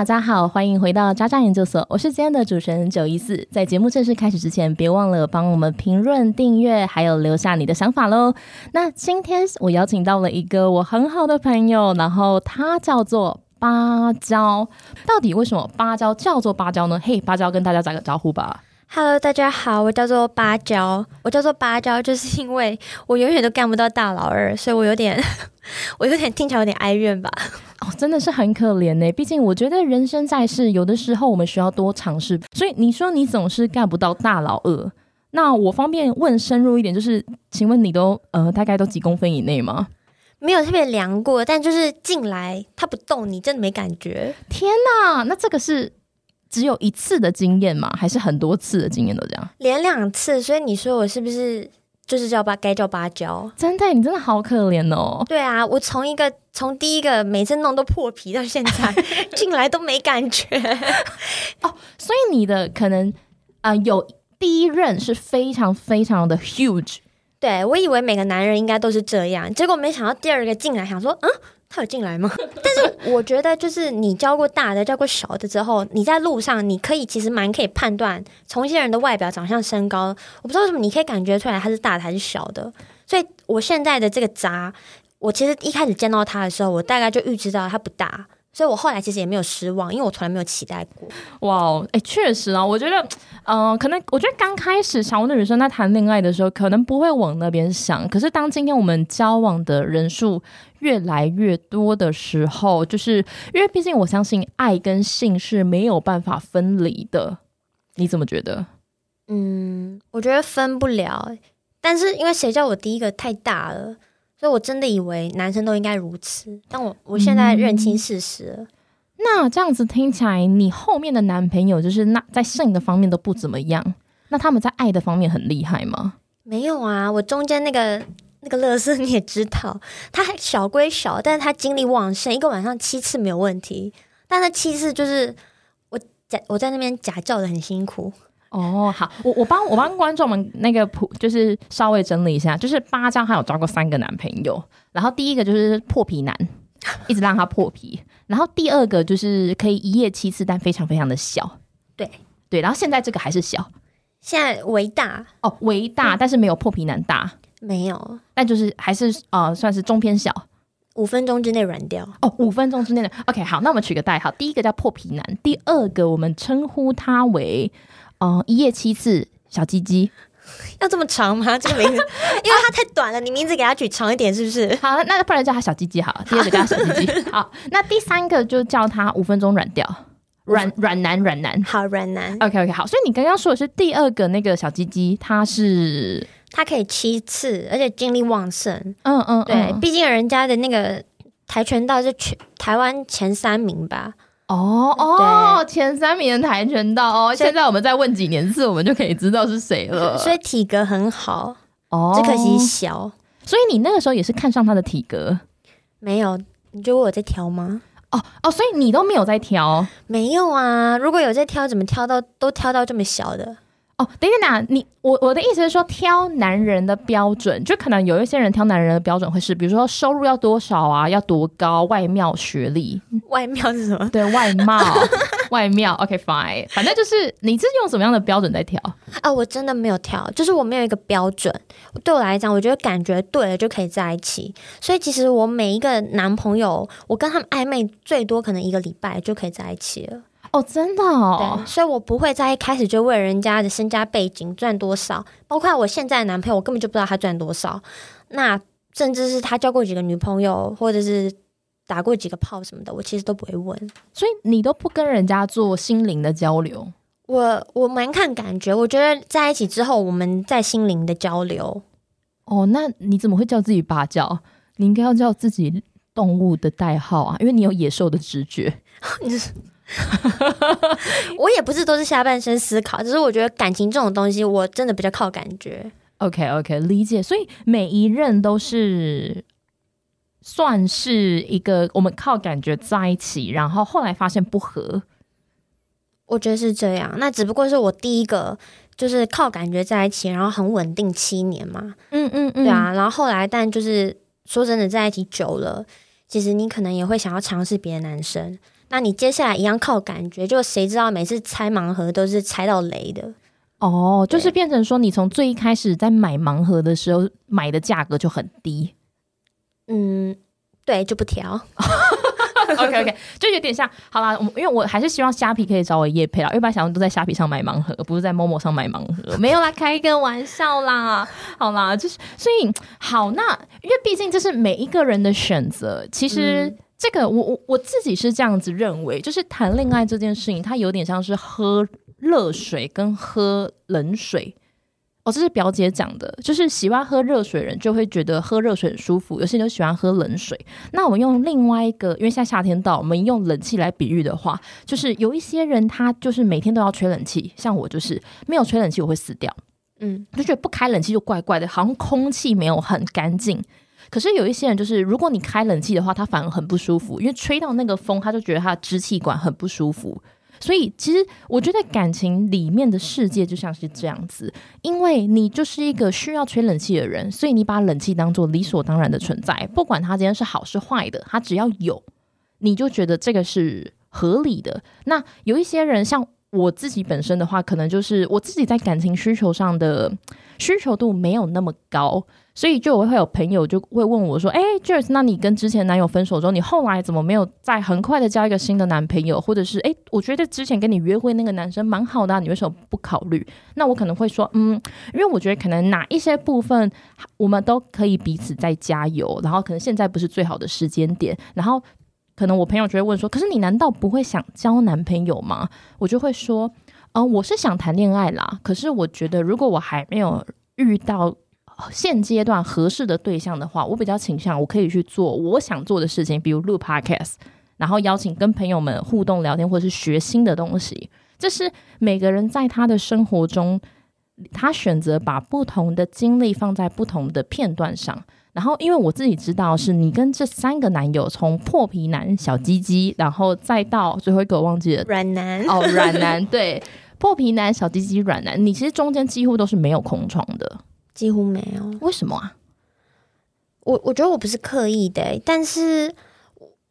大家好，欢迎回到渣渣研究所，我是今天的主持人九一四。在节目正式开始之前，别忘了帮我们评论、订阅，还有留下你的想法喽。那今天我邀请到了一个我很好的朋友，然后他叫做芭蕉。到底为什么芭蕉叫做芭蕉呢？嘿，芭蕉跟大家打个招呼吧。Hello，大家好，我叫做芭蕉，我叫做芭蕉，就是因为我永远都干不到大老二，所以我有点，我有点听起来有点哀怨吧。哦，真的是很可怜呢。毕竟我觉得人生在世，有的时候我们需要多尝试。所以你说你总是干不到大老二，那我方便问深入一点，就是请问你都呃大概都几公分以内吗？没有特别量过，但就是进来他不动，你真的没感觉。天哪，那这个是只有一次的经验吗？还是很多次的经验都这样？连两次，所以你说我是不是就是叫芭该叫芭蕉？真的，你真的好可怜哦。对啊，我从一个从第一个每次弄都破皮到现在 进来都没感觉 哦。所以你的可能啊、呃有第一任是非常非常的 huge，对我以为每个男人应该都是这样，结果没想到第二个进来，想说，嗯，他有进来吗？但是我觉得，就是你教过大的，教过小的之后，你在路上，你可以其实蛮可以判断从一些人的外表、长相、身高，我不知道为什么，你可以感觉出来他是大的还是小的。所以我现在的这个渣，我其实一开始见到他的时候，我大概就预知到他不大。所以我后来其实也没有失望，因为我从来没有期待过。哇哦，哎，确实啊，我觉得，嗯、可能我觉得刚开始小的女生在谈恋爱的时候，可能不会往那边想。可是当今天我们交往的人数越来越多的时候，就是因为毕竟我相信爱跟性是没有办法分离的。你怎么觉得？嗯，我觉得分不了，但是因为谁叫我第一个太大了，所以我真的以为男生都应该如此。但我我现在认清事实了，那这样子听起来，你后面的男朋友就是那在性的方面都不怎么样，那他们在爱的方面很厉害吗？没有啊，我中间那个那个乐色你也知道，他还小归小，但是他精力旺盛，一个晚上七次没有问题。但那七次就是我假我在那边假叫的很辛苦，哦，好，我我帮我帮观众们那个普，就是稍微整理一下，就是八张，他有抓过三个男朋友，然后第一个就是破皮男，一直让他破皮，然后第二个就是可以一夜七次，但非常非常的小，对。对，然后现在这个还是小现在为大。哦，为大，但是没有破皮男大，没有但就是还是呃算是中偏小五分钟之内软掉。哦，五分钟之内的 OK，好，那我们取个代号，第一个叫破皮男，第二个我们称呼他为呃一夜七次小鸡鸡。要这么长吗？这个名字，因为它太短了，你名字给它取长一点，是不是？好，那不然叫他小鸡鸡好了，第二个叫他小鸡鸡。好，那第三个就叫他五分钟软掉，软软男软男。好，软男，OK OK，好，所以你刚刚说的是第二个那个小鸡鸡，他是它可以七次，而且精力旺盛。嗯嗯对，嗯毕竟人家的那个跆拳道是全台湾前三名吧？哦哦，前三名的跆拳道哦，现在我们再问几年次，我们就可以知道是谁了。所以体格很好，哦只可惜小。所以你那个时候也是看上他的体格没有，你觉得我有在挑吗？哦哦，所以你都没有在挑没有啊，如果有在挑，怎么挑到都挑到这么小的？哦。等一下，你我我的意思是说，挑男人的标准，就可能有一些人挑男人的标准会是，比如说收入要多少啊，要多高，外貌、学历，外貌是什么？对外貌、外貌。OK fine，反正就是你是用什么样的标准在挑？啊，我真的没有挑，就是我没有一个标准。对我来讲，我觉得感觉对了就可以在一起。所以其实我每一个男朋友，我跟他们暧昧最多可能一个礼拜就可以在一起了。哦，真的哦对，，所以我不会在一开始就为人家的身家背景赚多少，包括我现在的男朋友，我根本就不知道他赚多少。那甚至是他交过几个女朋友，或者是打过几个炮什么的，我其实都不会问。所以你都不跟人家做心灵的交流。我我蛮看感觉，我觉得在一起之后，我们在心灵的交流。哦，那你怎么会叫自己芭蕉？你应该要叫自己动物的代号啊，因为你有野兽的直觉。我也不是都是下半身思考，只是我觉得感情这种东西，我真的比较靠感觉。OK OK，理解。所以每一任都是算是一个我们靠感觉在一起，然后后来发现不合。我觉得是这样，那只不过是我第一个就是靠感觉在一起，然后很稳定七年嘛，嗯嗯嗯对啊，然后后来但就是说真的在一起久了，其实你可能也会想要尝试别的男生，那你接下来一样靠感觉，就谁知道每次拆盲盒都是拆到雷的。哦，就是变成说，你从最一开始在买盲盒的时候买的价格就很低。嗯，对，就不调。OK OK，就有点像，好啦，我因为我还是希望虾皮可以找我叶配啦，因为本来想要都在虾皮上买盲盒，不是在某某上买盲盒，没有啦，开一个玩笑啦，好啦，就是所以好，那因为毕竟这是每一个人的选择，其实。这个我我我自己是这样子认为，就是谈恋爱这件事情，它有点像是喝热水跟喝冷水。哦，这是表姐讲的，就是喜欢喝热水人就会觉得喝热水很舒服，有些人就喜欢喝冷水。那我们用另外一个，因为现在夏天到，我们用冷气来比喻的话，就是有一些人他就是每天都要吹冷气，像我就是没有吹冷气我会死掉，嗯，就觉得不开冷气就怪怪的，好像空气没有很干净。可是有一些人就是，如果你开冷气的话，他反而很不舒服，因为吹到那个风，他就觉得他的支气管很不舒服。所以，其实我觉得感情里面的世界就像是这样子，因为你就是一个需要吹冷气的人，所以你把冷气当做理所当然的存在，不管它今天是好是坏的，它只要有，你就觉得这个是合理的。那有一些人，像我自己本身的话，可能就是我自己在感情需求上的需求度没有那么高。所以就我会有朋友就会问我说：“哎 j e s 那你跟之前男友分手之后，你后来怎么没有再很快的交一个新的男朋友？或者是哎，我觉得之前跟你约会那个男生蛮好的，你为什么不考虑？”那我可能会说：“嗯，因为我觉得可能哪一些部分我们都可以彼此再加油，然后可能现在不是最好的时间点。然后可能我朋友就会问说：‘可是你难道不会想交男朋友吗？’我就会说：‘嗯，我是想谈恋爱啦，可是我觉得如果我还没有遇到。’现阶段合适的对象的话，我比较倾向我可以去做我想做的事情，比如录 podcast，然后邀请跟朋友们互动聊天，或者是学新的东西。这是每个人在他的生活中，他选择把不同的精力放在不同的片段上。然后，因为我自己知道，是你跟这三个男友，从破皮男、小鸡鸡，然后再到最后一个我忘记了软男哦，软男对，破皮男、小鸡鸡、软男，你其实中间几乎都是没有空窗的。几乎没有，为什么啊？我我觉得我不是刻意的，但是，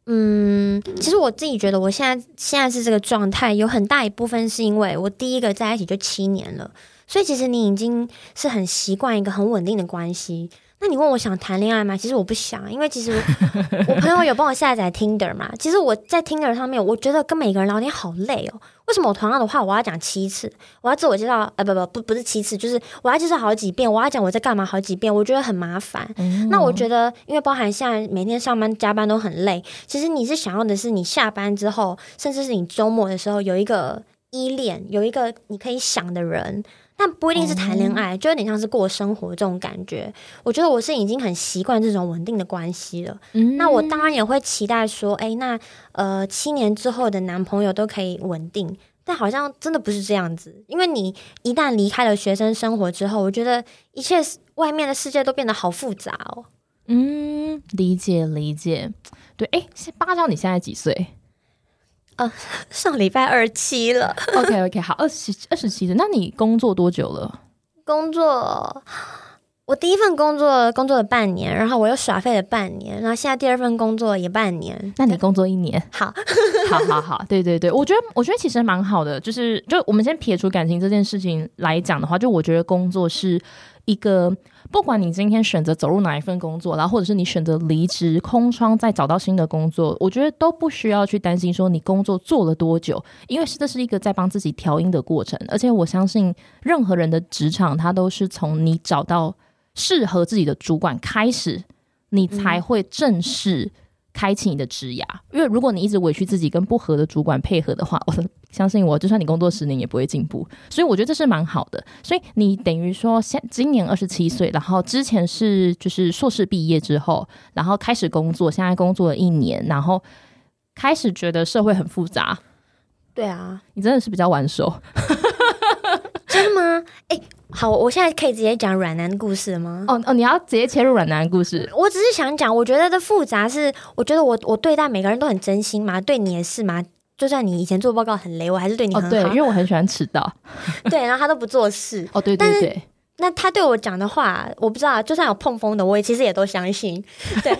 嗯，其实我自己觉得我现在现在是这个状态，有很大一部分是因为我第一个在一起就七年了，所以其实你已经是很习惯一个很稳定的关系。那你问我想谈恋爱吗？其实我不想，因为其实我朋友有帮我下载 Tinder 嘛。其实我在 Tinder 上面，我觉得跟每个人聊天好累哦。为什么我同样的话我要讲七次？我要自我介绍，呃，不不不，不是七次，就是我要介绍好几遍，我要讲我在干嘛好几遍，我觉得很麻烦。嗯那我觉得，因为包含现在每天上班加班都很累，其实你是想要的是你下班之后，甚至是你周末的时候有一个依恋，有一个你可以想的人。但不一定是谈恋爱，就有点像是过生活这种感觉。我觉得我是已经很习惯这种稳定的关系了。嗯那我当然也会期待说，哎，那呃七年之后的男朋友都可以稳定。但好像真的不是这样子，因为你一旦离开了学生生活之后，我觉得一切外面的世界都变得好复杂哦。嗯，理解理解。对，哎，八张，你现在几岁？上礼拜二七了。OK OK，好，二十二十七岁。那你工作多久了？工作，我第一份工作工作了半年，然后我又耍废了半年，然后现在第二份工作也半年。那你工作一年？好，好好好，对对对，我觉得我觉得其实蛮好的，就是就我们先撇除感情这件事情来讲的话，就我觉得工作是一个，不管你今天选择走入哪一份工作，然后或者是你选择离职空窗再找到新的工作，我觉得都不需要去担心说你工作做了多久，因为是这是一个在帮自己调音的过程，而且我相信任何人的职场，他都是从你找到适合自己的主管开始，你才会正式。开启你的职涯，因为如果你一直委屈自己跟不合的主管配合的话，我相信我，就算你工作十年也不会进步。所以我觉得这是蛮好的。所以你等于说，现今年二十七岁，然后之前是就是硕士毕业之后，然后开始工作，现在工作了一年，然后开始觉得社会很复杂。对啊，你真的是比较晚熟，真的吗？哎、好，我现在可以直接讲软男的故事了吗？哦哦，你要直接切入软男的故事。我只是想讲，我觉得的复杂是，我觉得我我对待每个人都很真心嘛，对你也是嘛。就算你以前做报告很雷，我还是对你很哦，好。对，因为我很喜欢迟到。对，然后他都不做事。哦，对对对，那他对我讲的话，我不知道，就算有碰风的，我也其实也都相信。对，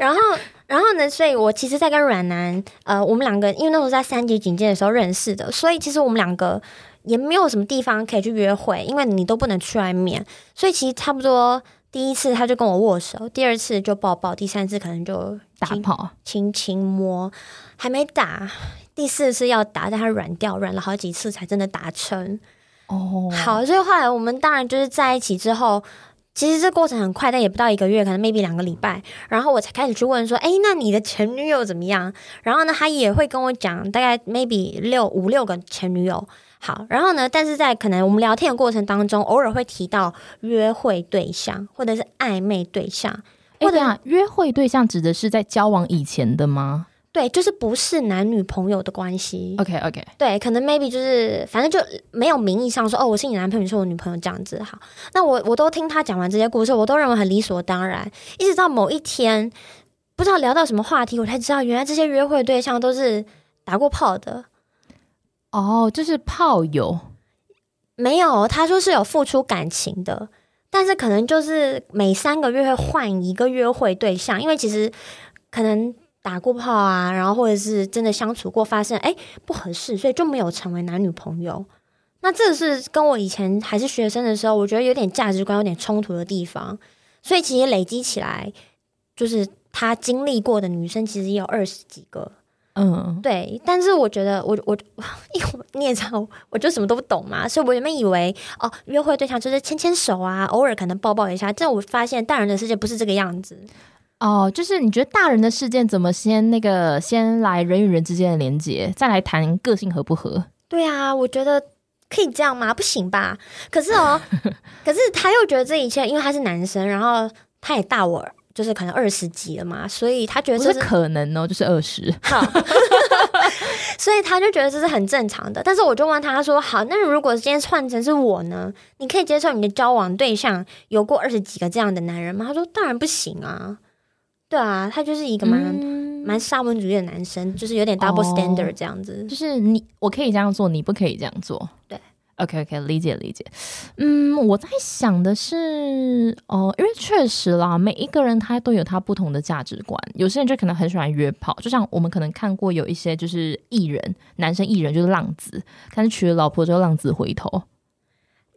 然后，然后呢？所以我其实，在跟阮南，呃，我们两个，因为那时候在三级警戒的时候认识的，所以其实我们两个也没有什么地方可以去约会，因为你都不能去外面，所以其实差不多第一次他就跟我握手，第二次就抱抱，第三次可能就打跑、轻轻摸，还没打，第四次要打，但他软掉，软了好几次才真的打成。哦，好，所以后来我们当然就是在一起之后，其实这过程很快，但也不到一个月，可能 maybe 两个礼拜，然后我才开始去问说，哎，那你的前女友怎么样？然后呢，他也会跟我讲，大概 maybe 六五六个前女友。好，然后呢，但是在可能我们聊天的过程当中，偶尔会提到约会对象或者是暧昧对象，或者约会对象指的是在交往以前的吗？对，就是不是男女朋友的关系。OK OK，对，可能 maybe 就是反正就没有名义上说哦，我是你男朋友，你是我女朋友这样子。好，那我我都听他讲完这些故事，我都认为很理所当然。一直到某一天，不知道聊到什么话题，我才知道原来这些约会对象都是打过炮的。哦，就是炮友？没有，他说是有付出感情的，但是可能就是每三个月会换一个约会对象，因为其实可能。打过炮啊，然后或者是真的相处过，发现哎不合适，所以就没有成为男女朋友。那这是跟我以前还是学生的时候，我觉得有点价值观有点冲突的地方。所以其实累积起来，就是他经历过的女生其实也有二十几个。嗯，对。但是我觉得我我因为你也知道，我就什么都不懂嘛，所以我原本以为哦，约会对象就是牵牵手啊，偶尔可能抱抱一下。这我发现大人的世界不是这个样子。哦，就是你觉得大人的事件怎么先那个先来人与人之间的连接，再来谈个性合不合？对啊，我觉得可以这样吗？不行吧？可是哦，可是他又觉得这一切，因为他是男生，然后他也大我，就是可能二十几了嘛，所以他觉得这是可能哦，就是二十。好，所以他就觉得这是很正常的。但是我就问他，他说：“好，那如果今天换成是我呢？你可以接受你的交往对象有过二十几个这样的男人吗？”他说：“当然不行啊。”对啊，他就是一个蛮蛮沙文主义的男生，就是有点 double standard 这样子。就是你我可以这样做，你不可以这样做。对，OK OK，理解理解。嗯，我在想的是，哦，因为确实啦，每一个人他都有他不同的价值观。有些人就可能很喜欢约炮，就像我们可能看过有一些就是艺人，男生艺人就是浪子，但是娶了老婆之后浪子回头。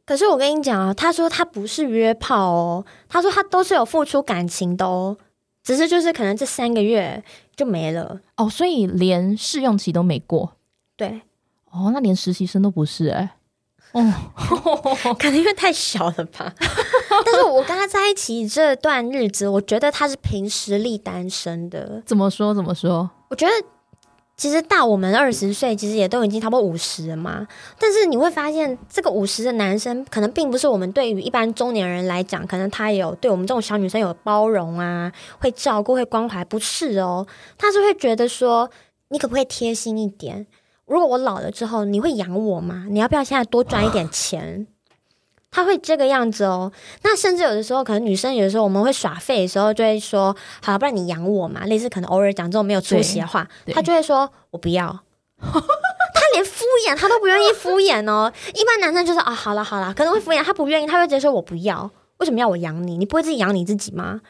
可是我跟你讲啊，他说他不是约炮哦，他说他都是有付出感情的哦。只是就是可能这三个月就没了哦，所以连试用期都没过。对，哦，那连实习生都不是哎。哦，可能因为太小了吧。但是我跟他在一起这段日子，我觉得他是凭实力单身的。怎么说？怎么说？我觉得。其实大我们二十岁，其实也都已经差不多五十了嘛。但是你会发现，这个五十的男生，可能并不是我们对于一般中年人来讲，可能他也有对我们这种小女生有包容啊，会照顾、会关怀，不是哦。他是会觉得说，你可不可以贴心一点？如果我老了之后，你会养我吗？你要不要现在多赚一点钱？他会这个样子哦，那甚至有的时候，可能女生有的时候我们会耍废的时候，就会说：“好，不然你养我嘛。”类似可能偶尔讲这种没有出息的话，他就会说：“我不要。”他连敷衍他都不愿意敷衍哦。一般男生就是啊，好了好了，可能会敷衍，他不愿意，他会直接说：“我不要。”为什么要我养你？你不会自己养你自己吗？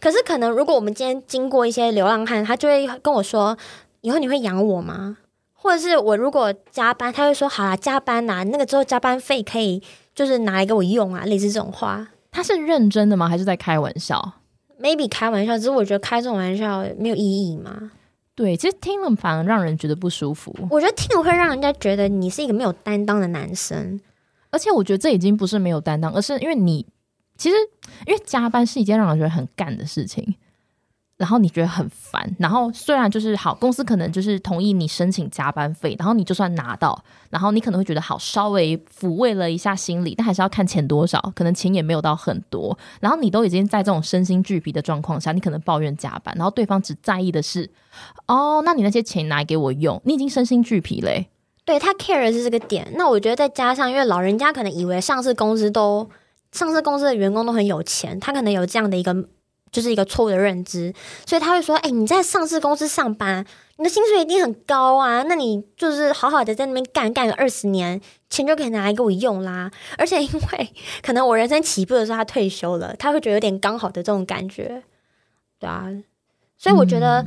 可是可能如果我们今天经过一些流浪汉，他就会跟我说：“以后你会养我吗？”或者是我如果加班，他会说：“好啦，加班呐，那个之后加班费可以。”就是拿来给我用啊，类似这种话，他是认真的吗？还是在开玩笑？Maybe 开玩笑，只是我觉得开这种玩笑没有意义嘛。对，其实听了反而让人觉得不舒服。我觉得听了会让人家觉得你是一个没有担当的男生，而且我觉得这已经不是没有担当，而是因为你其实因为加班是一件让人觉得很干的事情。然后你觉得很烦，然后虽然就是好公司可能就是同意你申请加班费，然后你就算拿到，然后你可能会觉得好稍微抚慰了一下心理，但还是要看钱多少，可能钱也没有到很多，然后你都已经在这种身心俱疲的状况下，你可能抱怨加班，然后对方只在意的是，哦，那你那些钱拿给我用，你已经身心俱疲嘞。对他 care 是这个点，那我觉得再加上，因为老人家可能以为上市公司都上市公司的员工都很有钱，他可能有这样的一个。就是一个错误的认知，所以他会说：“哎、你在上市公司上班，你的薪水一定很高啊，那你就是好好的在那边干干个二十年，钱就可以拿来给我用啦。而且因为可能我人生起步的时候他退休了，他会觉得有点刚好的这种感觉，对啊。所以我觉得，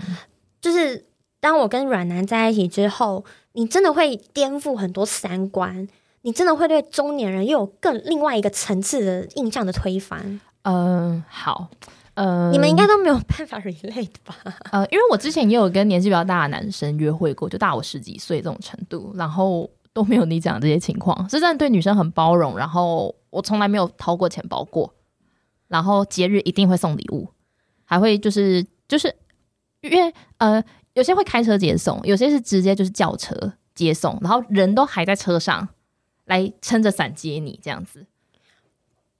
就是当我跟阮男在一起之后，你真的会颠覆很多三观，你真的会对中年人又有更另外一个层次的印象的推翻。嗯，好，呃，你们应该都没有办法 relate 吧？呃，因为我之前也有跟年纪比较大的男生约会过，就大我十几岁这种程度，然后都没有你讲的这些情况，是真的对女生很包容，然后我从来没有掏过钱包过，然后节日一定会送礼物，还会就是就是因为呃有些会开车接送，有些是直接就是叫车接送，然后人都还在车上来撑着伞接你这样子。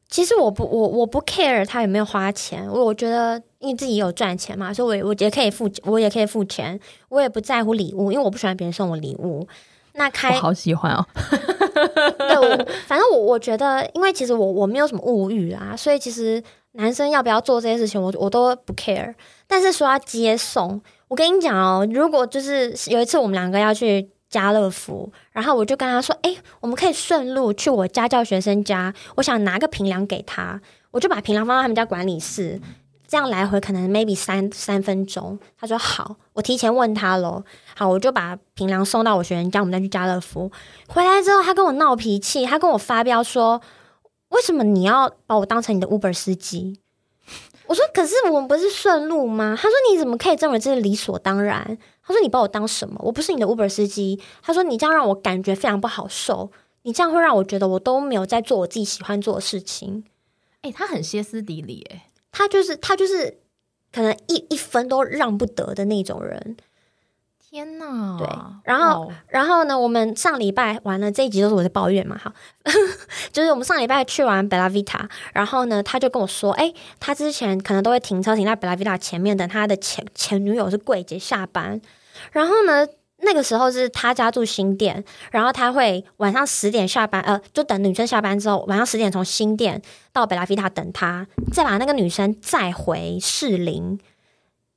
其实我不我我不 care 他有没有花钱，我我觉得因为自己有赚钱嘛，所以我我也可以付，我也可以付钱，我也不在乎礼物，因为我不喜欢别人送我礼物。那我开好喜欢哦，对，我反正我我觉得，因为其实我我没有什么物欲啊，所以其实男生要不要做这些事情，我我都不 care。但是说要接送，我跟你讲哦，如果就是有一次我们两个要去家乐福，然后我就跟他说，哎、我们可以顺路去我家教学生家，我想拿个平凉给他，我就把平凉放到他们家管理室。这样来回可能 maybe 三三分钟，他说好，我提前问他喽。好，我就把平凉送到我学生家，我们再去家乐福。回来之后，他跟我闹脾气，他跟我发飙说：“为什么你要把我当成你的 Uber 司机？”我说：“可是我们不是顺路吗？”他说：“你怎么可以认为这是理所当然？”他说：“你把我当什么？我不是你的 Uber 司机。”他说：“你这样让我感觉非常不好受，你这样会让我觉得我都没有在做我自己喜欢做的事情。”哎、他很歇斯底里哎，他就是他就是可能一一分都让不得的那种人。天哪！对然后然后呢，我们上礼拜完了这一集都是我在抱怨嘛，哈，就是我们上礼拜去完贝拉维塔，然后呢，他就跟我说，哎，他之前可能都会停车停在贝拉维塔前面等他的前前女友是柜姐下班，然后呢。那个时候是他家住新店，然后他会晚上十点下班，呃，就等女生下班之后，晚上十点从新店到贝拉维塔等他，再把那个女生载回士林。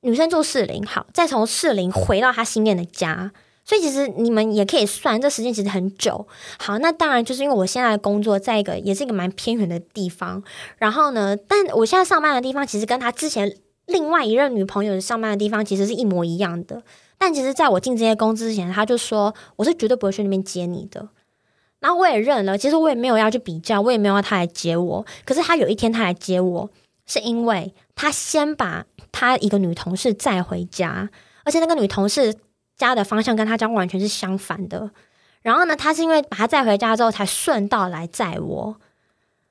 女生住士林，好，再从士林回到他新店的家。所以其实你们也可以算，这时间其实很久。好，那当然就是因为我现在的工作在一个也是一个蛮偏远的地方，然后呢，但我现在上班的地方其实跟他之前另外一任女朋友上班的地方其实是一模一样的。但其实在我进这些公司之前，他就说我是绝对不会去那边接你的。然后我也认了，其实我也没有要去比较，我也没有要他来接我。可是他有一天他来接我，是因为他先把他一个女同事载回家，而且那个女同事家的方向跟他家完全是相反的。然后呢，他是因为把他载回家之后，才顺道来载我。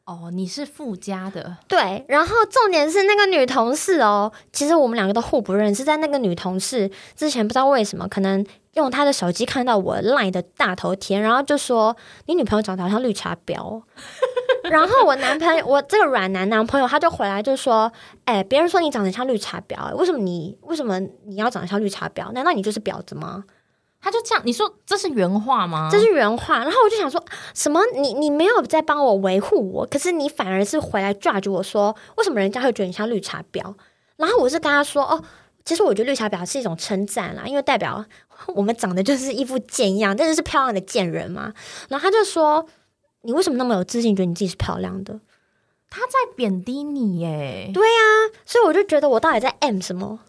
哦，你是附加的，对，然后重点是那个女同事哦，其实我们两个都互不认识，在那个女同事之前不知道为什么，可能用他的手机看到我 LINE 的大头贴，然后就说你女朋友长得好像绿茶婊哦。然后我男朋友，我这个软男男朋友，他就回来就说：“哎，别人说你长得像绿茶婊，为什么你为什么你要长得像绿茶婊？难道你就是婊子吗？”他就这样，你说这是原话吗？这是原话。然后我就想说，什么？你你没有在帮我维护我，可是你反而是回来 judge 我说，为什么人家会觉得你像绿茶婊？然后我是跟他说，哦，其实我觉得绿茶婊是一种称赞啦，因为代表 我们长得就是一副贱样，真的是漂亮的贱人嘛。然后他就说，你为什么那么有自信，觉得你自己是漂亮的？他在贬低你耶。对呀所以我就觉得我到底在 M 什么？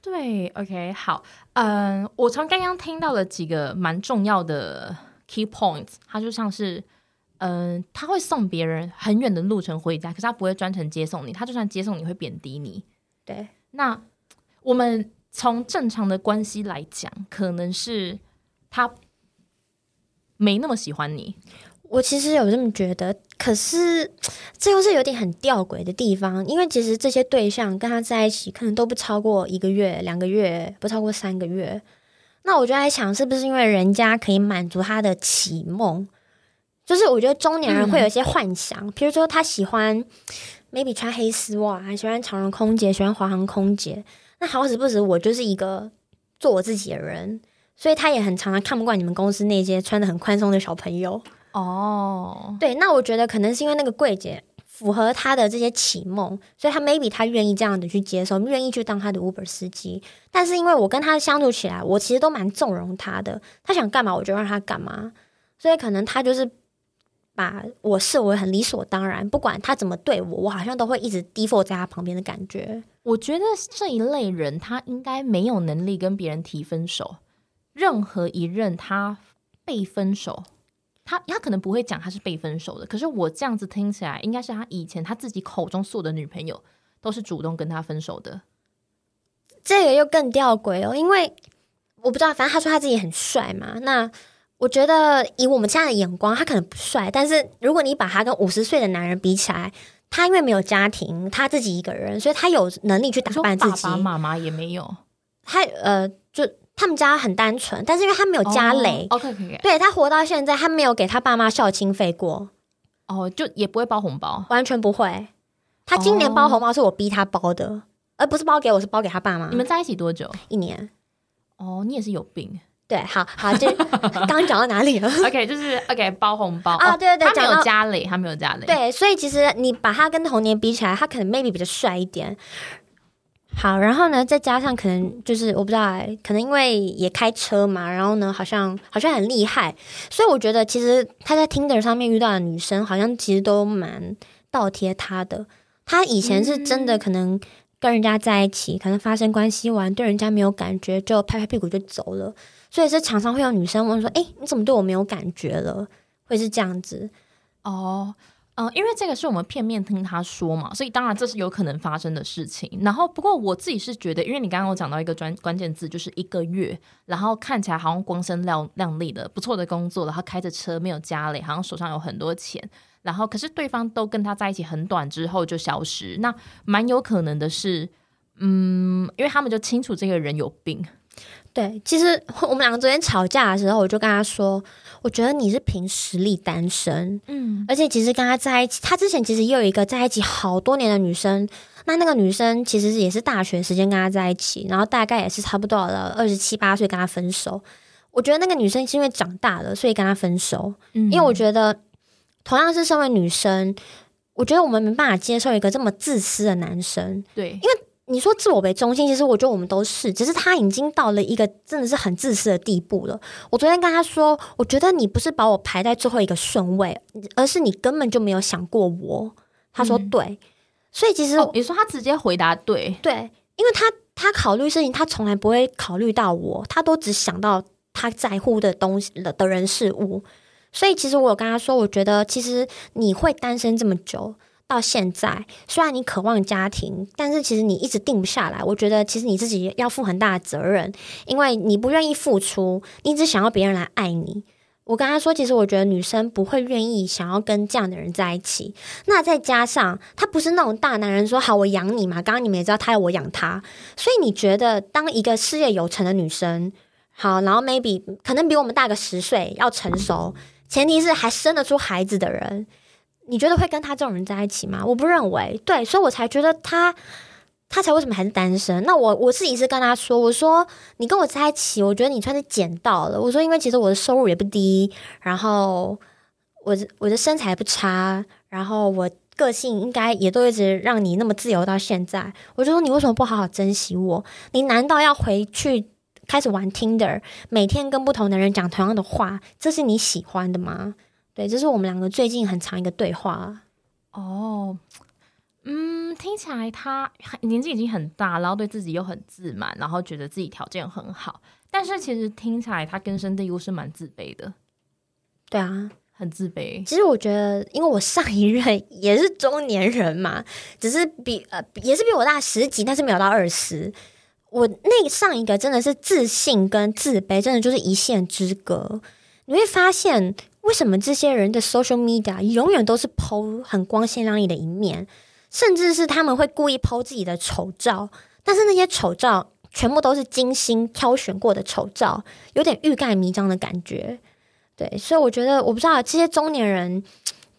对，OK，好，嗯，我从刚刚听到了几个蛮重要的 key points，它就像是，嗯，他会送别人很远的路程回家，可是他不会专程接送你，他就算接送你会贬低你。对，那我们从正常的关系来讲，可能是他没那么喜欢你，我其实有这么觉得，可是 这又是有点很吊诡的地方，因为其实这些对象跟他在一起，可能都不超过一个月、两个月，不超过三个月。那我就在想，是不是因为人家可以满足他的启梦？就是我觉得中年人会有一些幻想，比如说他喜欢 maybe 穿黑丝袜，还喜欢长荣空姐，喜欢华航空姐。那好死不死，我就是一个做我自己的人，所以他也很常常看不惯你们公司那些穿的很宽松的小朋友。哦，对，那我觉得可能是因为那个柜姐符合他的这些启蒙，所以他 maybe 他愿意这样的去接受，愿意去当他的 Uber 司机。但是因为我跟他相处起来，我其实都蛮纵容他的，他想干嘛我就让他干嘛，所以可能他就是把我视为很理所当然，不管他怎么对我，我好像都会一直 default 在他旁边的感觉。我觉得这一类人他应该没有能力跟别人提分手，任何一任他被分手。他他可能不会讲他是被分手的，可是我这样子听起来，应该是他以前他自己口中所有的女朋友都是主动跟他分手的。这个又更吊诡哦，因为我不知道，反正他说他自己很帅嘛。那我觉得以我们现在的眼光，他可能不帅，但是如果你把他跟五十岁的男人比起来，他因为没有家庭，他自己一个人，所以他有能力去打扮自己。爸爸妈妈也没有，他呃就。他们家很单纯，但是因为他没有家累，OK，对他活到现在，他没有给他爸妈孝亲费过，哦，就也不会包红包，完全不会。他今年包红包是我逼他包的，而不是包给我，是包给他爸妈。你们在一起多久？一年。哦，你也是有病。对，好好，就刚刚讲到哪里了？OK，就是 OK 包红包啊，对对对，他没有家累，他没有家累。对，所以其实你把他跟童年比起来，他可能 maybe 比较帅一点。好，然后呢，再加上可能就是我不知道，可能因为也开车嘛，然后呢，好像好像很厉害，所以我觉得其实他在 Tinder 上面遇到的女生，好像其实都蛮倒贴他的。他以前是真的可能跟人家在一起，可能发生关系完，对人家没有感觉，就拍拍屁股就走了。所以是常常会有女生问说：“哎，你怎么对我没有感觉了？”会是这样子哦。嗯，因为这个是我们片面听他说嘛，所以当然这是有可能发生的事情。然后，不过我自己是觉得，因为你刚刚有讲到一个专关键字，就是一个月，然后看起来好像光鲜亮亮丽的不错的工作，然后开着车，没有家里，好像手上有很多钱。然后，可是对方都跟他在一起很短之后就消失，那蛮有可能的是，嗯，因为他们就清楚这个人有病。对，其实我们两个昨天吵架的时候，我就跟他说。我觉得你是凭实力单身，嗯，而且其实跟他在一起，他之前其实也有一个在一起好多年的女生，那那个女生其实也是大学时间跟他在一起，然后大概也是差不多了二十七八岁跟他分手。我觉得那个女生是因为长大了，所以跟他分手，因为我觉得同样是身为女生，我觉得我们没办法接受一个这么自私的男生，对，因为。你说自我为中心，其实我觉得我们都是，只是他已经到了一个真的是很自私的地步了。我昨天跟他说，我觉得你不是把我排在最后一个顺位，而是你根本就没有想过我。他说对，所以其实你说他直接回答对，对，因为他他考虑事情，他从来不会考虑到我，他都只想到他在乎的东西的的人事物。所以其实我有跟他说，我觉得其实你会单身这么久。到现在，虽然你渴望家庭，但是其实你一直定不下来。我觉得其实你自己要负很大的责任，因为你不愿意付出，你只想要别人来爱你。我跟他说，其实我觉得女生不会愿意想要跟这样的人在一起。那再加上他不是那种大男人，说好我养你嘛。刚刚你们也知道，他要我养他，所以你觉得当一个事业有成的女生，好，然后 maybe 可能比我们大个十岁，要成熟，前提是还生得出孩子的人。你觉得会跟他这种人在一起吗？我不认为，对，所以我才觉得他，他才为什么还是单身？那我我自己是跟他说，我说你跟我在一起，我觉得你算是捡到了。我说因为其实我的收入也不低，然后我我的身材不差，然后我个性应该也都一直让你那么自由到现在。我就说你为什么不好好珍惜我？你难道要回去开始玩 Tinder，每天跟不同的人讲同样的话，这是你喜欢的吗？对，这是我们两个最近很长一个对话哦。嗯，听起来他年纪已经很大，然后对自己又很自满，然后觉得自己条件很好，但是其实听起来他根深蒂固是蛮自卑的。对啊，很自卑。其实我觉得，因为我上一任也是中年人嘛，只是比呃也是比我大十几，但是没有到二十。我那上一个真的是自信跟自卑，真的就是一线之隔。你会发现。为什么这些人的 social media 永远都是 PO 很光鲜亮丽的一面，甚至是他们会故意 PO 自己的丑照？但是那些丑照全部都是精心挑选过的丑照，有点欲盖弥彰的感觉。对，所以我觉得，我不知道这些中年人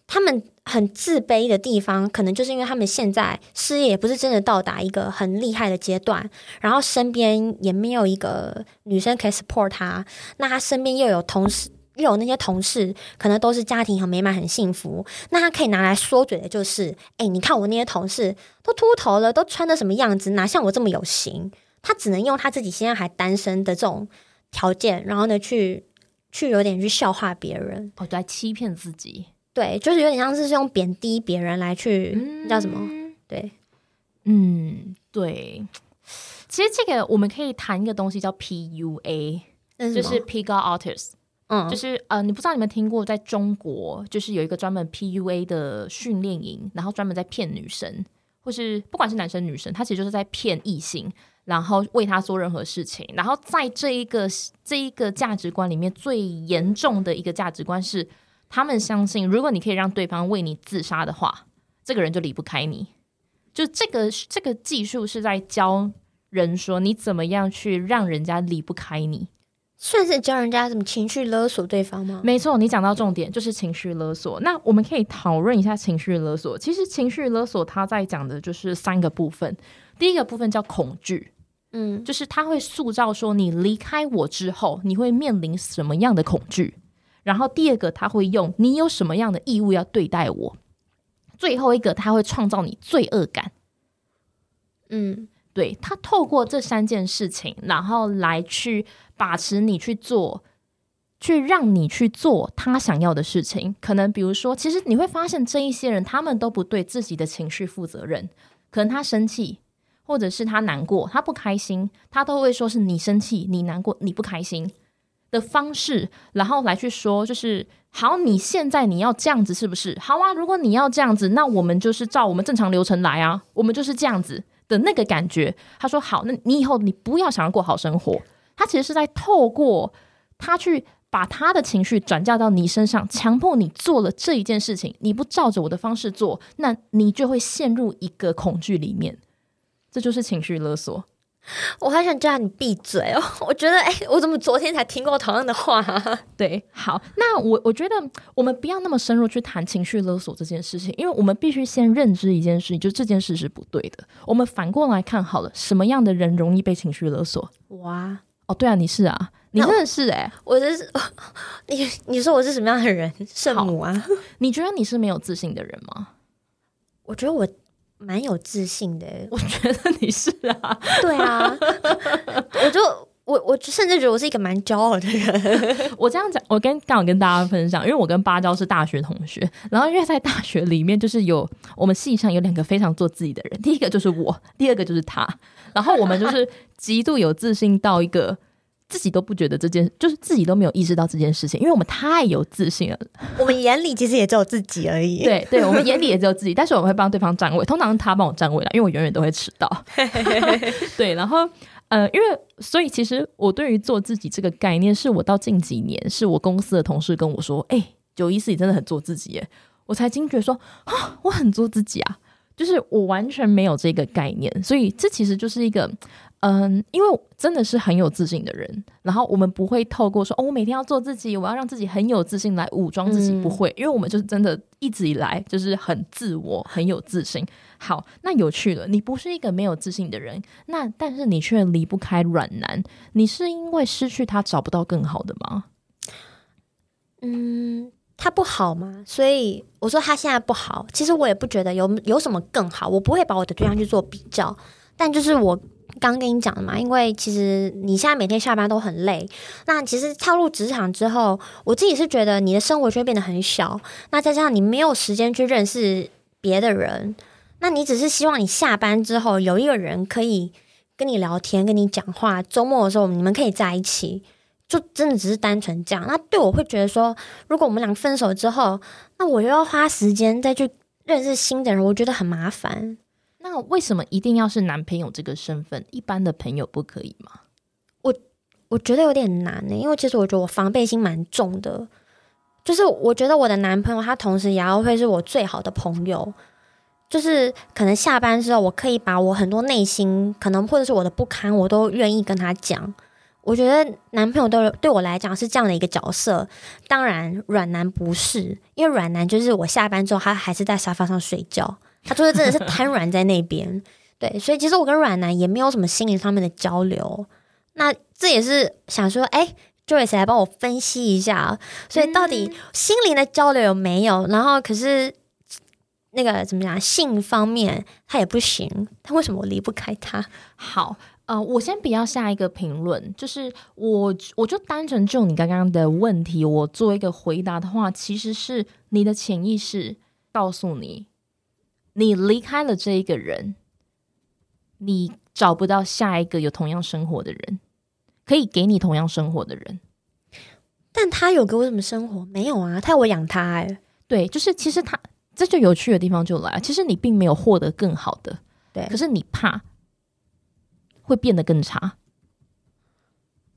他们很自卑的地方，可能就是因为他们现在事业也不是真的到达一个很厉害的阶段，然后身边也没有一个女生可以 support 他，那他身边又有同事时。有那些同事可能都是家庭很美满、很幸福，那他可以拿来说嘴的就是，哎，你看我那些同事都秃头了，都穿的什么样子，哪像我这么有型？他只能用他自己现在还单身的这种条件，然后呢，去去有点去笑话别人，哦，来欺骗自己。对，就是有点像是用贬低别人来去叫什么？对，嗯，对。其实这个我们可以谈一个东西叫 PUA，就是 p i g up Artists。就是呃，你不知道你们听过，在中国就是有一个专门 PUA 的训练营，然后专门在骗女生，或是不管是男生女生，他其实就是在骗异性。然后为他做任何事情，然后在这一个这一个价值观里面，最严重的一个价值观是，他们相信，如果你可以让对方为你自杀的话，这个人就离不开你。就这个这个技术是在教人说，你怎么样去让人家离不开你，算是教人家怎么情绪勒索对方吗？没错，你讲到重点就是情绪勒索。那我们可以讨论一下情绪勒索。其实情绪勒索他在讲的就是三个部分，第一个部分叫恐惧。嗯，就是他会塑造说你离开我之后，你会面临什么样的恐惧。然后第二个，他会用你有什么样的义务要对待我。最后一个，他会创造你罪恶感。嗯，对他透过这三件事情，然后来去把持你去做，去让你去做他想要的事情。可能比如说，其实你会发现这一些人，他们都不对自己的情绪负责任。可能他生气。或者是他难过，他不开心，他都会说是你生气、你难过、你不开心的方式，然后来去说，就是好，你现在你要这样子是不是？好啊，如果你要这样子，那我们就是照我们正常流程来啊，我们就是这样子的那个感觉。他说好，那你以后你不要想要过好生活。他其实是在透过他去把他的情绪转嫁到你身上，强迫你做了这一件事情，你不照着我的方式做，那你就会陷入一个恐惧里面。这就是情绪勒索，我还想叫你闭嘴哦！我觉得，哎，我怎么昨天才听过同样的话？对，好，那我我觉得我们不要那么深入去谈情绪勒索这件事情，因为我们必须先认知一件事情，就这件事是不对的。我们反过来看好了，什么样的人容易被情绪勒索？哇，哦，对啊，你是啊，你真的是哎，我是 你，你说我是什么样的人？圣母啊？你觉得你是没有自信的人吗？我觉得我。蛮有自信的，我觉得你是啊，对啊，我就我我甚至觉得我是一个蛮骄傲的人。我这样讲，我跟刚好跟大家分享，因为我跟芭蕉是大学同学，然后因为在大学里面就是有我们系上有两个非常做自己的人，第一个就是我，第二个就是他，然后我们就是极度有自信到一个。自己都不觉得这件，就是自己都没有意识到这件事情，因为我们太有自信了。我们眼里其实也只有自己而已。对，对我们眼里也只有自己，但是我们会帮对方站位，通常是他帮我站位了，因为我永远都会迟到。对，然后呃，因为所以其实我对于做自己这个概念，是我到近几年，是我公司的同事跟我说：“哎，九一四你真的很做自己。”耶，我才惊觉说：“啊，我很做自己啊。”就是我完全没有这个概念，所以这其实就是一个。嗯，因为真的是很有自信的人，然后我们不会透过说哦，我每天要做自己，我要让自己很有自信来武装自己，不会，因为我们就是真的一直以来就是很自我，很有自信。好，那有趣了，你不是一个没有自信的人，那但是你却离不开软男，你是因为失去他找不到更好的吗？嗯，他不好吗？所以我说他现在不好，其实我也不觉得有有什么更好，我不会把我的对象去做比较，但就是我。刚跟你讲的嘛，因为其实你现在每天下班都很累，那其实踏入职场之后，我自己是觉得你的生活圈变得很小，那再加上你没有时间去认识别的人，那你只是希望你下班之后有一个人可以跟你聊天、跟你讲话，周末的时候你们可以在一起，就真的只是单纯这样。那对我会觉得说，如果我们俩分手之后，那我又要花时间再去认识新的人，我觉得很麻烦。那为什么一定要是男朋友这个身份？一般的朋友不可以吗？我我觉得有点难呢，因为其实我觉得我防备心蛮重的。就是我觉得我的男朋友他同时也要会是我最好的朋友，就是可能下班之后我可以把我很多内心可能或者是我的不堪，我都愿意跟他讲。我觉得男朋友对对我来讲是这样的一个角色。当然，软男不是，因为软男就是我下班之后他还是在沙发上睡觉。他就是真的是瘫软在那边，对，所以其实我跟软男也没有什么心灵上面的交流。那这也是想说，哎，Joyce 来帮我分析一下，所以到底心灵的交流有没有？然后可是那个怎么讲，性方面他也不行，他为什么我离不开他？好，呃，我先不要下一个评论，就是我我就单纯就你刚刚的问题，我做一个回答的话，其实是你的潜意识告诉你，你离开了这一个人，你找不到下一个有同样生活的人。可以给你同样生活的人，但他有给我什么生活？没有啊，他要我养他哎。对，就是其实他这就有趣的地方就来，其实你并没有获得更好的，对，可是你怕会变得更差。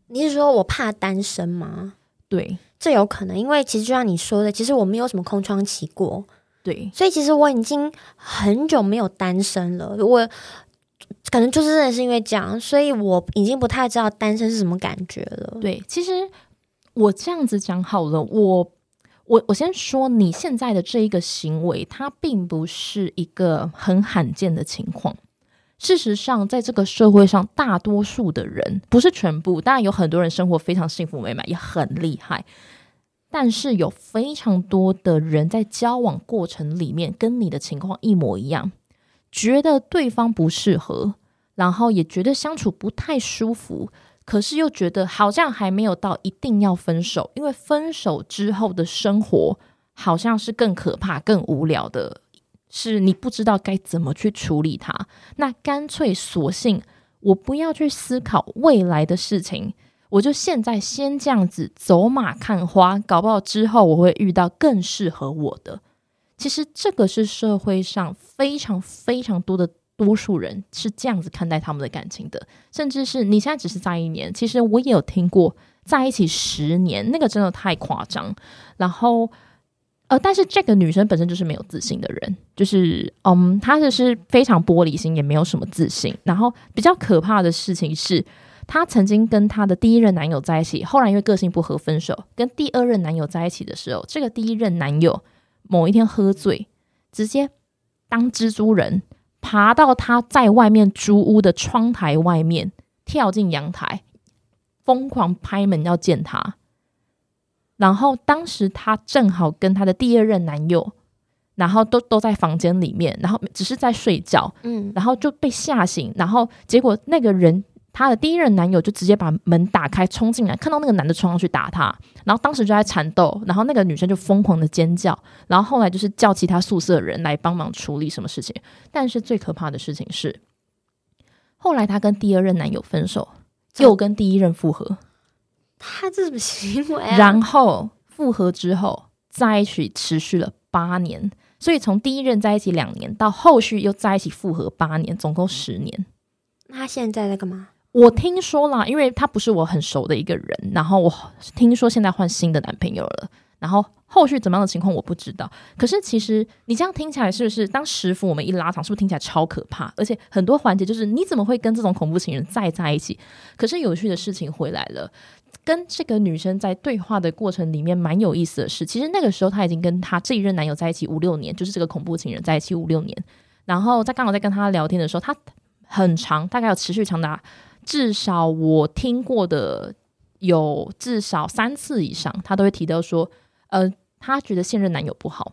你是说我怕单身吗？对，这有可能，因为其实就像你说的，其实我没有什么空窗期过，对，所以其实我已经很久没有单身了，我。可能就是真的是因为这样，所以我已经不太知道单身是什么感觉了。对，其实我这样子讲好了，我我我先说，你现在的这一个行为，它并不是一个很罕见的情况。事实上，在这个社会上，大多数的人不是全部，当然有很多人生活非常幸福美满，也很厉害。但是有非常多的人在交往过程里面，跟你的情况一模一样。觉得对方不适合，然后也觉得相处不太舒服，可是又觉得好像还没有到一定要分手，因为分手之后的生活好像是更可怕、更无聊的，是你不知道该怎么去处理它。那干脆索性我不要去思考未来的事情，我就现在先这样子走马看花，搞不好之后我会遇到更适合我的。其实这个是社会上非常非常多的多数人是这样子看待他们的感情的，甚至是你现在只是在一年，其实我也有听过在一起十年，那个真的太夸张。然后，呃，但是这个女生本身就是没有自信的人，就是嗯，她就是非常玻璃心，也没有什么自信。然后比较可怕的事情是，她曾经跟她的第一任男友在一起，后来因为个性不合分手。跟第二任男友在一起的时候，这个第一任男友。某一天喝醉，直接当蜘蛛人爬到他在外面租屋的窗台外面，跳进阳台，疯狂拍门要见她。然后当时她正好跟她的第二任男友，然后都都在房间里面，然后只是在睡觉，嗯，然后就被吓醒，然后结果那个人。她的第一任男友就直接把门打开冲进来，看到那个男的冲上去打她，然后当时就在缠斗，然后那个女生就疯狂的尖叫，然后后来就是叫其他宿舍的人来帮忙处理什么事情。但是最可怕的事情是，后来她跟第二任男友分手，又跟第一任复合。她这什么行为？然后复合之后在一起持续了八年，所以从第一任在一起两年到后续又在一起复合八年，总共十年。那他现在在干嘛？我听说了，因为他不是我很熟的一个人，然后我听说现在换新的男朋友了，然后后续怎么样的情况我不知道。可是其实你这样听起来是不是当师傅我们一拉长，是不是听起来超可怕？而且很多环节就是你怎么会跟这种恐怖情人再在一起？可是有趣的事情回来了，跟这个女生在对话的过程里面蛮有意思的是，其实那个时候他已经跟他这一任男友在一起五六年，就是这个恐怖情人在一起五六年，然后在刚好在跟他聊天的时候，他很长，大概有持续长达。至少我听过的有至少三次以上，他都会提到说，呃，他觉得现任男友不好，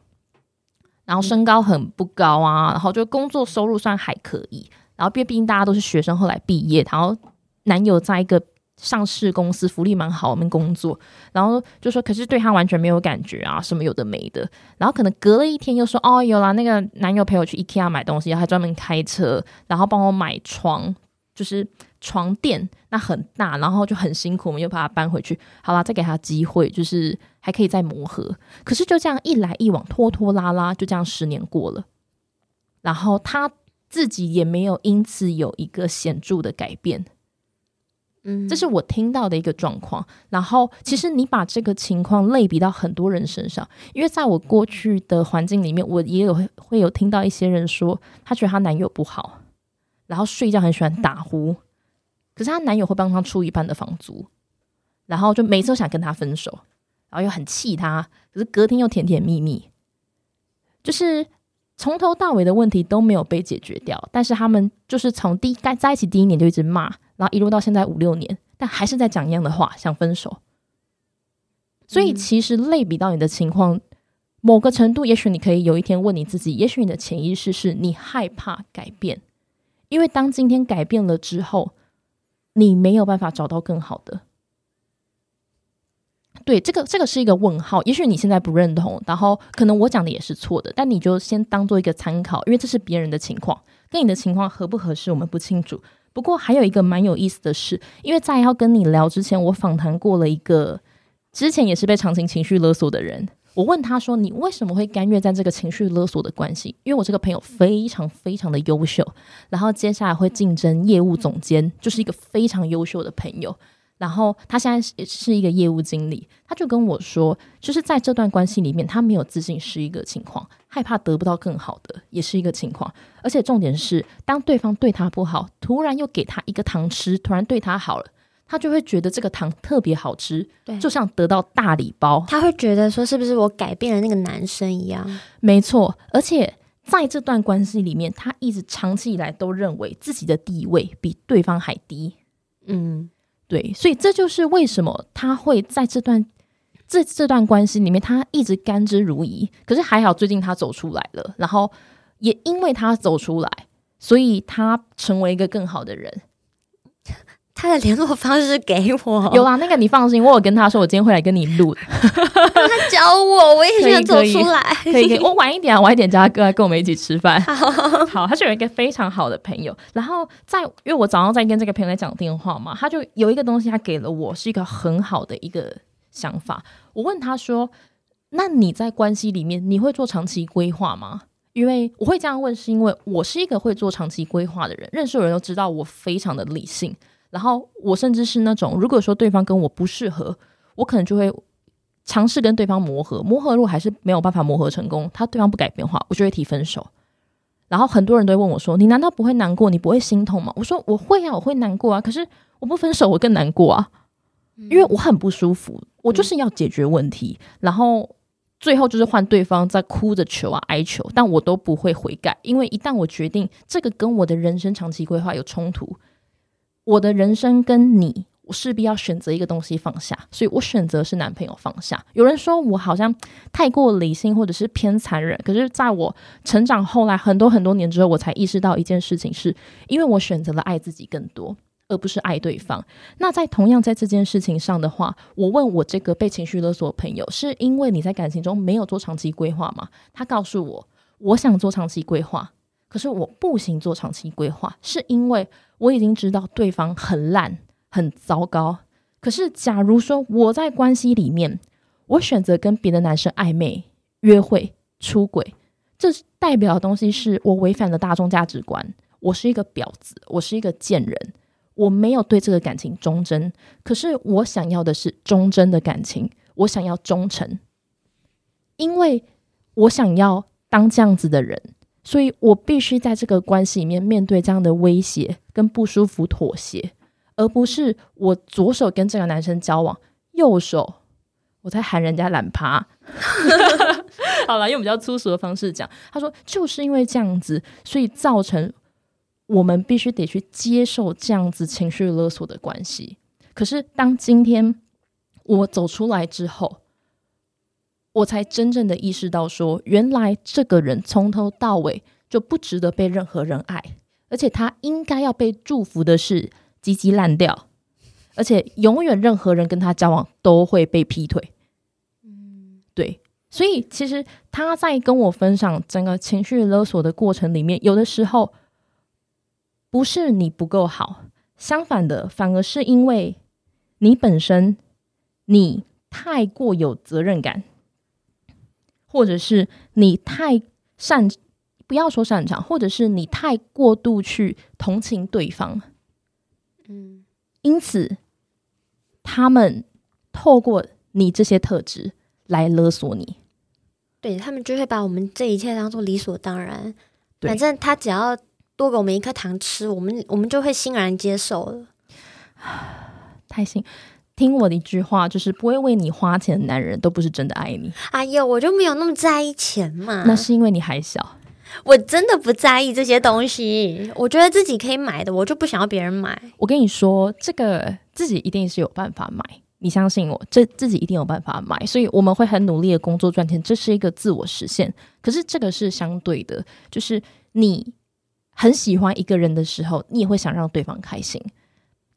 然后身高很不高啊，然后就工作收入算还可以，然后毕毕竟大家都是学生，后来毕业，然后男友在一个上市公司，福利蛮好，我们工作，然后就说，可是对他完全没有感觉啊，什么有的没的，然后可能隔了一天又说，哦，有啦，那个男友陪我去 IKEA 买东西，还专门开车，然后帮我买床，就是。床垫那很大，然后就很辛苦，我们又把它搬回去。好啦，再给他机会，就是还可以再磨合。可是就这样一来一往，拖拖拉拉，就这样十年过了。然后他自己也没有因此有一个显著的改变。嗯，这是我听到的一个状况。然后其实你把这个情况类比到很多人身上，因为在我过去的环境里面，我也有会有听到一些人说，她觉得她男友不好，然后睡觉很喜欢打呼。可是她男友会帮她出一半的房租，然后就每次都想跟她分手，然后又很气她，可是隔天又甜甜蜜蜜，就是从头到尾的问题都没有被解决掉。但是他们就是从第在在一起第一年就一直骂，然后一路到现在五六年，但还是在讲一样的话，想分手。所以其实类比到你的情况，某个程度，也许你可以有一天问你自己，也许你的潜意识是你害怕改变，因为当今天改变了之后，你没有办法找到更好的。对，这个这个是一个问号。也许你现在不认同，然后可能我讲的也是错的，但你就先当做一个参考，因为这是别人的情况，跟你的情况合不合适，我们不清楚。不过还有一个蛮有意思的是，因为在要跟你聊之前，我访谈过了一个之前也是被长情情绪勒索的人。我问他说：“你为什么会甘愿在这个情绪勒索的关系？”因为我这个朋友非常非常的优秀，然后接下来会竞争业务总监，就是一个非常优秀的朋友。然后他现在是是一个业务经理，他就跟我说，就是在这段关系里面，他没有自信是一个情况，害怕得不到更好的也是一个情况，而且重点是，当对方对他不好，突然又给他一个糖吃，突然对他好了，他就会觉得这个糖特别好吃，对就像得到大礼包。他会觉得说是不是我改变了那个男生一样？没错，而且在这段关系里面，他一直长期以来都认为自己的地位比对方还低。嗯，对，所以这就是为什么他会在这段这这段关系里面，他一直甘之如饴。可是还好，最近他走出来了，然后也因为他走出来，所以他成为一个更好的人。他的联络方式给我，有啦，那个你放心，我有跟他说，我今天会来跟你录，他教我，我也想走出来。可以可以，我晚一点啊，晚一点叫他过来跟我们一起吃饭。好，他是有一个非常好的朋友，然后在因为我早上在跟这个朋友在讲电话嘛，他就有一个东西，他给了我是一个很好的一个想法。我问他说：“那你在关系里面，你会做长期规划吗？”因为我会这样问，是因为我是一个会做长期规划的人，认识的人都知道我非常的理性，然后我甚至是那种，如果说对方跟我不适合，我可能就会尝试跟对方磨合，磨合如果还是没有办法磨合成功，他对方不改变的话，我就会提分手。然后很多人都会问我说：“你难道不会难过？你不会心痛吗？”我说：“我会啊，我会难过啊。可是我不分手，我更难过啊，因为我很不舒服。我就是要解决问题，然后最后就是换对方在哭着求啊、哀求，但我都不会悔改，因为一旦我决定这个跟我的人生长期规划有冲突，我的人生跟你，我势必要选择一个东西放下，所以我选择是男朋友放下。有人说我好像太过理性或者是偏残忍，可是在我成长后来很多很多年之后，我才意识到一件事情是，因为我选择了爱自己更多。而不是爱对方。那在同样在这件事情上的话，我问我这个被情绪勒索的朋友，是因为你在感情中没有做长期规划吗？他告诉我，我想做长期规划，可是我不行做长期规划，是因为我已经知道对方很烂、很糟糕。可是，假如说我在关系里面，我选择跟别的男生暧昧、约会、出轨，这代表的东西是我违反了大众价值观，我是一个婊子，我是一个贱人。我没有对这个感情忠贞，可是我想要的是忠贞的感情，我想要忠诚，因为我想要当这样子的人，所以我必须在这个关系里面面对这样的威胁跟不舒服妥协，而不是我左手跟这个男生交往，右手我在喊人家懒趴。好了，用比较粗俗的方式讲，他说就是因为这样子，所以造成。我们必须得去接受这样子情绪勒索的关系。可是，当今天我走出来之后，我才真正的意识到，说原来这个人从头到尾就不值得被任何人爱，而且他应该要被祝福的是鸡鸡烂掉，而且永远任何人跟他交往都会被劈腿。嗯，对。所以，其实他在跟我分享整个情绪勒索的过程里面，有的时候。不是你不够好，相反的，反而是因为你本身你太过有责任感，或者是你太擅，不要说擅长，或者是你太过度去同情对方，嗯，因此他们透过你这些特质来勒索你，对他们就会把我们这一切当做理所当然，反正他只要。多给我们一颗糖吃，我们我们就会欣然接受了。太幸，听我的一句话，就是不会为你花钱的男人都不是真的爱你。哎呦，我就没有那么在意钱嘛。那是因为你还小。我真的不在意这些东西，我觉得自己可以买的，我就不想要别人买。我跟你说，这个自己一定是有办法买。你相信我，这自己一定有办法买，所以我们会很努力的工作赚钱，这是一个自我实现。可是这个是相对的，就是你很喜欢一个人的时候，你也会想让对方开心。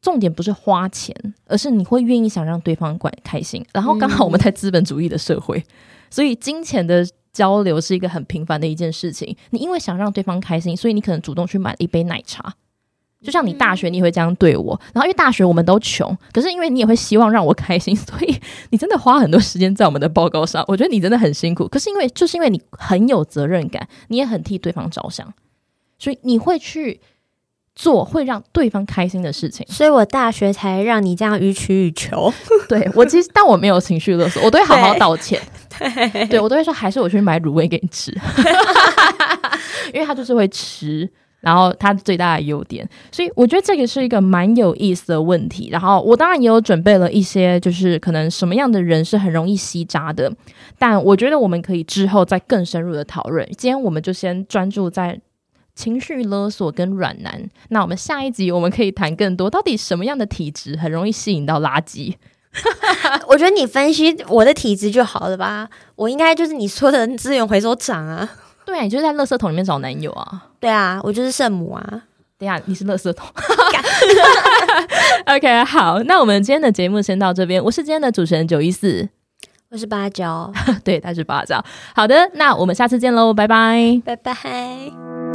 重点不是花钱，而是你会愿意想让对方管开心。然后刚好我们在资本主义的社会，所以金钱的交流是一个很平凡的一件事情。你因为想让对方开心，所以你可能主动去买一杯奶茶。就像你大学你会这样对我，然后因为大学我们都穷，可是因为你也会希望让我开心，所以你真的花很多时间在我们的报告上。我觉得你真的很辛苦，可是因为就是因为你很有责任感，你也很替对方着想，所以你会去。做会让对方开心的事情，所以我大学才让你这样予取予求。对我其实，但我没有情绪勒索，我都会好好道歉。对，我都会说，还是我去买卤味给你吃，因为他就是会吃，然后他最大的优点，所以我觉得这个是一个蛮有意思的问题。然后我当然也有准备了一些，就是可能什么样的人是很容易吸渣的，但我觉得我们可以之后再更深入的讨论。今天我们就先专注在。情绪勒索跟软男，那我们下一集我们可以谈更多，到底什么样的体质很容易吸引到垃圾？我觉得你分析我的体质就好了吧，我应该就是你说的资源回收长啊。对啊，你就是在垃圾桶里面找男友啊。对啊，我就是圣母啊。等下，你是垃圾桶。OK，好，那我们今天的节目先到这边。我是今天的主持人九一四，我是芭蕉，对，他是芭蕉。好的，那我们下次见喽，拜拜，拜拜。